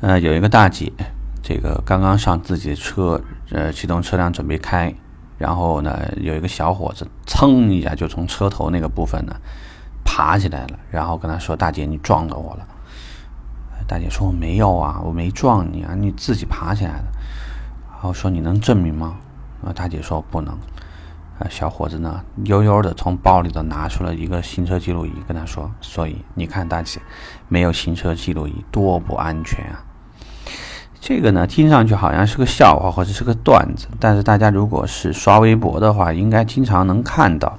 呃，有一个大姐，这个刚刚上自己的车，呃，启动车辆准备开，然后呢，有一个小伙子噌一下就从车头那个部分呢爬起来了，然后跟他说：“大姐，你撞到我了。”大姐说：“我没有啊，我没撞你啊，你自己爬起来的。”然后说：“你能证明吗？”啊，大姐说：“不能。”啊，小伙子呢，悠悠的从包里头拿出了一个行车记录仪，跟他说：“所以你看，大姐，没有行车记录仪多不安全啊！”这个呢，听上去好像是个笑话或者是个段子，但是大家如果是刷微博的话，应该经常能看到。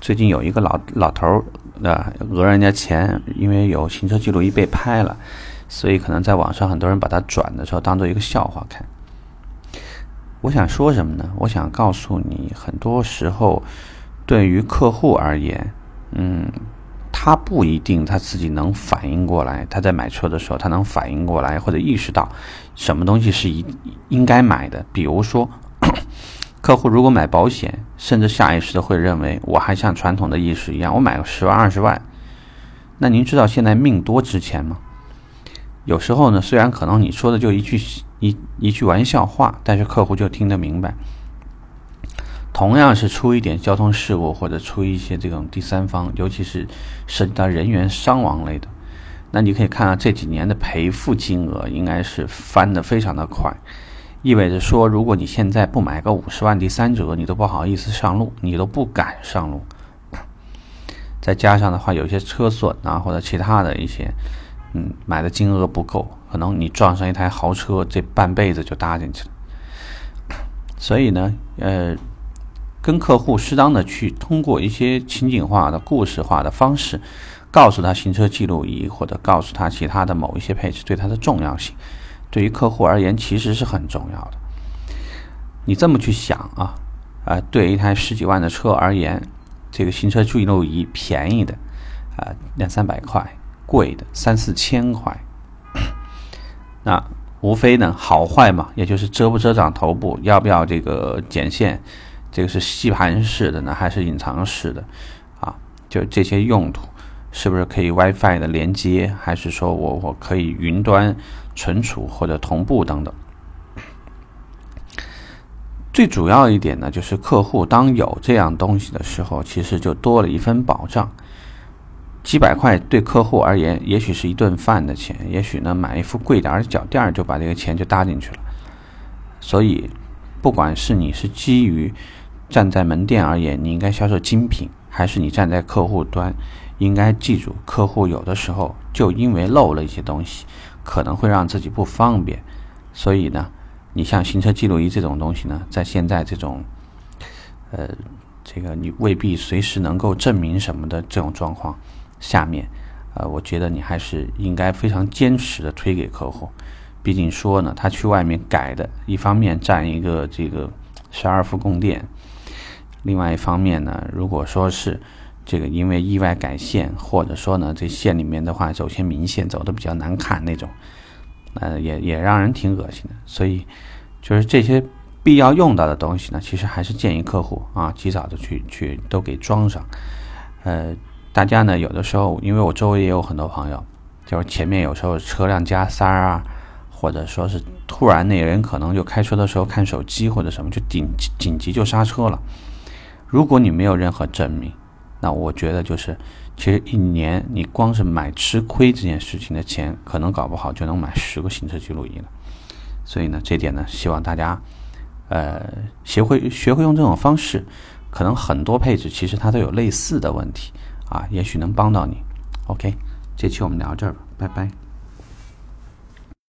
最近有一个老老头儿啊，讹人家钱，因为有行车记录仪被拍了，所以可能在网上很多人把它转的时候当做一个笑话看。我想说什么呢？我想告诉你，很多时候对于客户而言，嗯。他不一定他自己能反应过来，他在买车的时候，他能反应过来或者意识到什么东西是一应该买的。比如说，客户如果买保险，甚至下意识的会认为，我还像传统的意识一样，我买个十万二十万。那您知道现在命多值钱吗？有时候呢，虽然可能你说的就一句一一句玩笑话，但是客户就听得明白。同样是出一点交通事故或者出一些这种第三方，尤其是涉及到人员伤亡类的，那你可以看到这几年的赔付金额应该是翻得非常的快，意味着说，如果你现在不买个五十万第三者，你都不好意思上路，你都不敢上路。再加上的话，有些车损啊或者其他的一些，嗯，买的金额不够，可能你撞上一台豪车，这半辈子就搭进去了。所以呢，呃。跟客户适当的去通过一些情景化的故事化的方式，告诉他行车记录仪或者告诉他其他的某一些配置对它的重要性，对于客户而言其实是很重要的。你这么去想啊，啊，对一台十几万的车而言，这个行车记录仪便宜的啊两三百块，贵的三四千块，那无非呢好坏嘛，也就是遮不遮挡头部，要不要这个剪线。这个是吸盘式的呢，还是隐藏式的？啊，就这些用途，是不是可以 WiFi 的连接？还是说我我可以云端存储或者同步等等？最主要一点呢，就是客户当有这样东西的时候，其实就多了一份保障。几百块对客户而言，也许是一顿饭的钱，也许呢买一副贵点儿的脚垫就把这个钱就搭进去了。所以，不管是你是基于站在门店而言，你应该销售精品，还是你站在客户端，应该记住，客户有的时候就因为漏了一些东西，可能会让自己不方便。所以呢，你像行车记录仪这种东西呢，在现在这种，呃，这个你未必随时能够证明什么的这种状况下面，呃，我觉得你还是应该非常坚持的推给客户。毕竟说呢，他去外面改的，一方面占一个这个十二伏供电。另外一方面呢，如果说是这个因为意外改线，或者说呢这线里面的话走些明线走的比较难看那种，呃也也让人挺恶心的。所以就是这些必要用到的东西呢，其实还是建议客户啊及早的去去都给装上。呃，大家呢有的时候，因为我周围也有很多朋友，就是前面有时候车辆加塞儿啊，或者说是突然那人可能就开车的时候看手机或者什么，就紧紧急就刹车了。如果你没有任何证明，那我觉得就是，其实一年你光是买吃亏这件事情的钱，可能搞不好就能买十个行车记录仪了。所以呢，这点呢，希望大家，呃，学会学会用这种方式，可能很多配置其实它都有类似的问题啊，也许能帮到你。OK，这期我们聊这儿吧，拜拜。